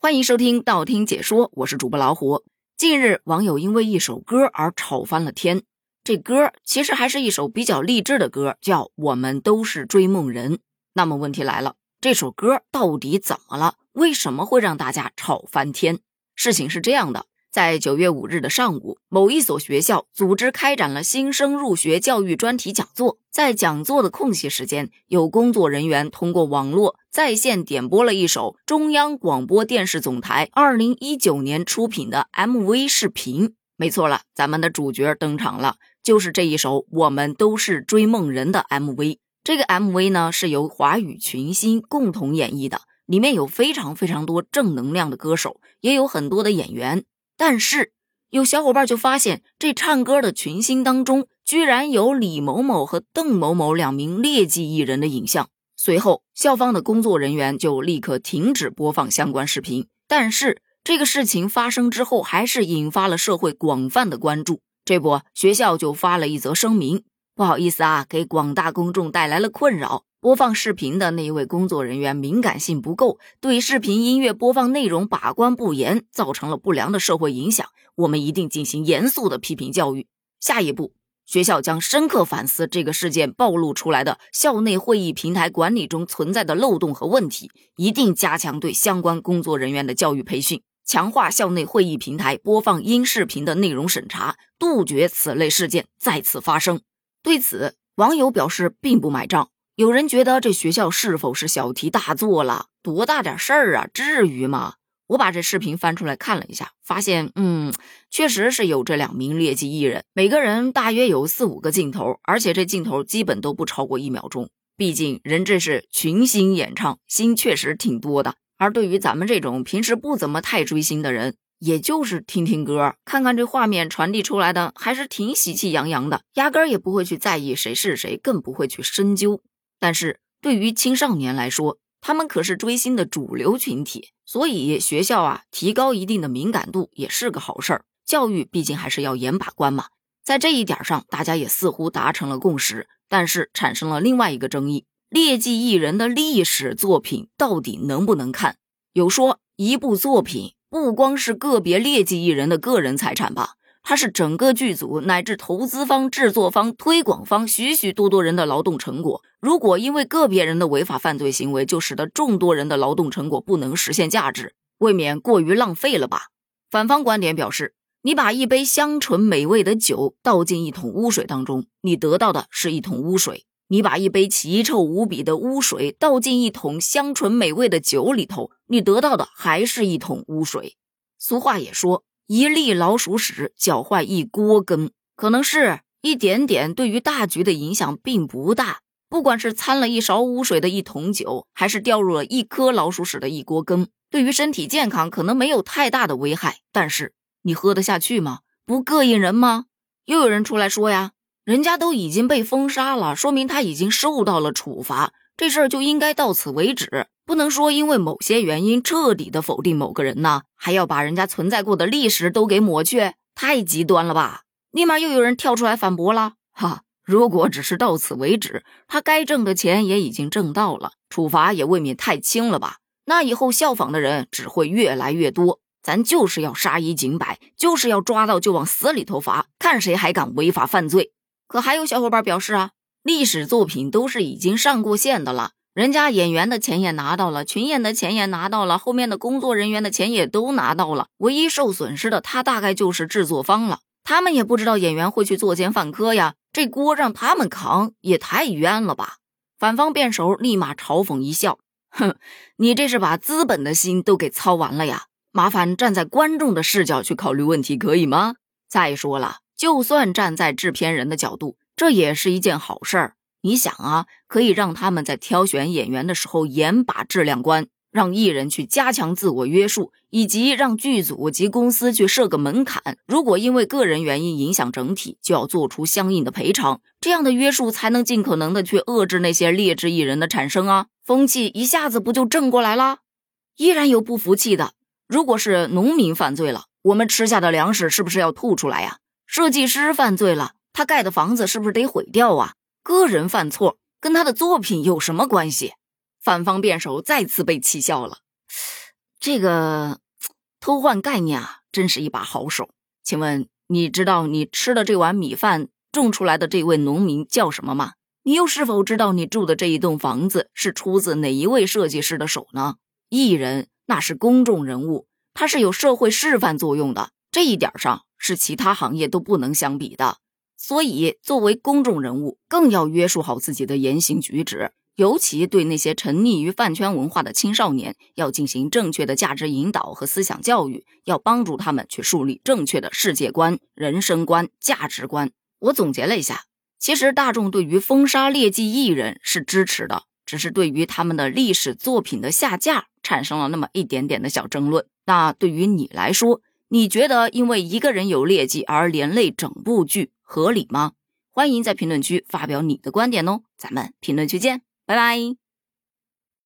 欢迎收听道听解说，我是主播老虎。近日，网友因为一首歌而吵翻了天。这歌其实还是一首比较励志的歌，叫《我们都是追梦人》。那么问题来了，这首歌到底怎么了？为什么会让大家吵翻天？事情是这样的。在九月五日的上午，某一所学校组织开展了新生入学教育专题讲座。在讲座的空隙时间，有工作人员通过网络在线点播了一首中央广播电视总台二零一九年出品的 MV 视频。没错了，咱们的主角登场了，就是这一首《我们都是追梦人》的 MV。这个 MV 呢，是由华语群星共同演绎的，里面有非常非常多正能量的歌手，也有很多的演员。但是有小伙伴就发现，这唱歌的群星当中，居然有李某某和邓某某两名劣迹艺人的影像。随后，校方的工作人员就立刻停止播放相关视频。但是，这个事情发生之后，还是引发了社会广泛的关注。这不，学校就发了一则声明：不好意思啊，给广大公众带来了困扰。播放视频的那一位工作人员敏感性不够，对视频音乐播放内容把关不严，造成了不良的社会影响。我们一定进行严肃的批评教育。下一步，学校将深刻反思这个事件暴露出来的校内会议平台管理中存在的漏洞和问题，一定加强对相关工作人员的教育培训，强化校内会议平台播放音视频的内容审查，杜绝此类事件再次发生。对此，网友表示并不买账。有人觉得这学校是否是小题大做了？多大点事儿啊？至于吗？我把这视频翻出来看了一下，发现，嗯，确实是有这两名劣迹艺人，每个人大约有四五个镜头，而且这镜头基本都不超过一秒钟。毕竟人这是群星演唱，星确实挺多的。而对于咱们这种平时不怎么太追星的人，也就是听听歌，看看这画面传递出来的，还是挺喜气洋洋的，压根儿也不会去在意谁是谁，更不会去深究。但是对于青少年来说，他们可是追星的主流群体，所以学校啊提高一定的敏感度也是个好事儿。教育毕竟还是要严把关嘛，在这一点上，大家也似乎达成了共识。但是产生了另外一个争议：劣迹艺人的历史作品到底能不能看？有说一部作品不光是个别劣迹艺人的个人财产吧？它是整个剧组乃至投资方、制作方、推广方许许多多人的劳动成果。如果因为个别人的违法犯罪行为，就使得众多人的劳动成果不能实现价值，未免过于浪费了吧？反方观点表示，你把一杯香醇美味的酒倒进一桶污水当中，你得到的是一桶污水；你把一杯奇臭无比的污水倒进一桶香醇美味的酒里头，你得到的还是一桶污水。俗话也说。一粒老鼠屎搅坏一锅羹，可能是一点点，对于大局的影响并不大。不管是掺了一勺污水的一桶酒，还是掉入了一颗老鼠屎的一锅羹，对于身体健康可能没有太大的危害。但是你喝得下去吗？不膈应人吗？又有人出来说呀，人家都已经被封杀了，说明他已经受到了处罚，这事儿就应该到此为止。不能说因为某些原因彻底的否定某个人呢，还要把人家存在过的历史都给抹去，太极端了吧？立马又有人跳出来反驳了，哈，如果只是到此为止，他该挣的钱也已经挣到了，处罚也未免太轻了吧？那以后效仿的人只会越来越多，咱就是要杀一儆百，就是要抓到就往死里头罚，看谁还敢违法犯罪。可还有小伙伴表示啊，历史作品都是已经上过线的了。人家演员的钱也拿到了，群演的钱也拿到了，后面的工作人员的钱也都拿到了。唯一受损失的，他大概就是制作方了。他们也不知道演员会去作奸犯科呀，这锅让他们扛也太冤了吧！反方辩手立马嘲讽一笑：“哼，你这是把资本的心都给操完了呀！麻烦站在观众的视角去考虑问题，可以吗？再说了，就算站在制片人的角度，这也是一件好事儿。”你想啊，可以让他们在挑选演员的时候严把质量关，让艺人去加强自我约束，以及让剧组及公司去设个门槛。如果因为个人原因影响整体，就要做出相应的赔偿。这样的约束才能尽可能的去遏制那些劣质艺人的产生啊，风气一下子不就正过来了？依然有不服气的，如果是农民犯罪了，我们吃下的粮食是不是要吐出来呀？设计师犯罪了，他盖的房子是不是得毁掉啊？个人犯错跟他的作品有什么关系？反方辩手再次被气笑了。这个偷换概念啊，真是一把好手。请问你知道你吃的这碗米饭种出来的这位农民叫什么吗？你又是否知道你住的这一栋房子是出自哪一位设计师的手呢？艺人那是公众人物，他是有社会示范作用的，这一点上是其他行业都不能相比的。所以，作为公众人物，更要约束好自己的言行举止，尤其对那些沉溺于饭圈文化的青少年，要进行正确的价值引导和思想教育，要帮助他们去树立正确的世界观、人生观、价值观。我总结了一下，其实大众对于封杀劣迹艺人是支持的，只是对于他们的历史作品的下架产生了那么一点点的小争论。那对于你来说，你觉得因为一个人有劣迹而连累整部剧？合理吗？欢迎在评论区发表你的观点哦，咱们评论区见，拜拜。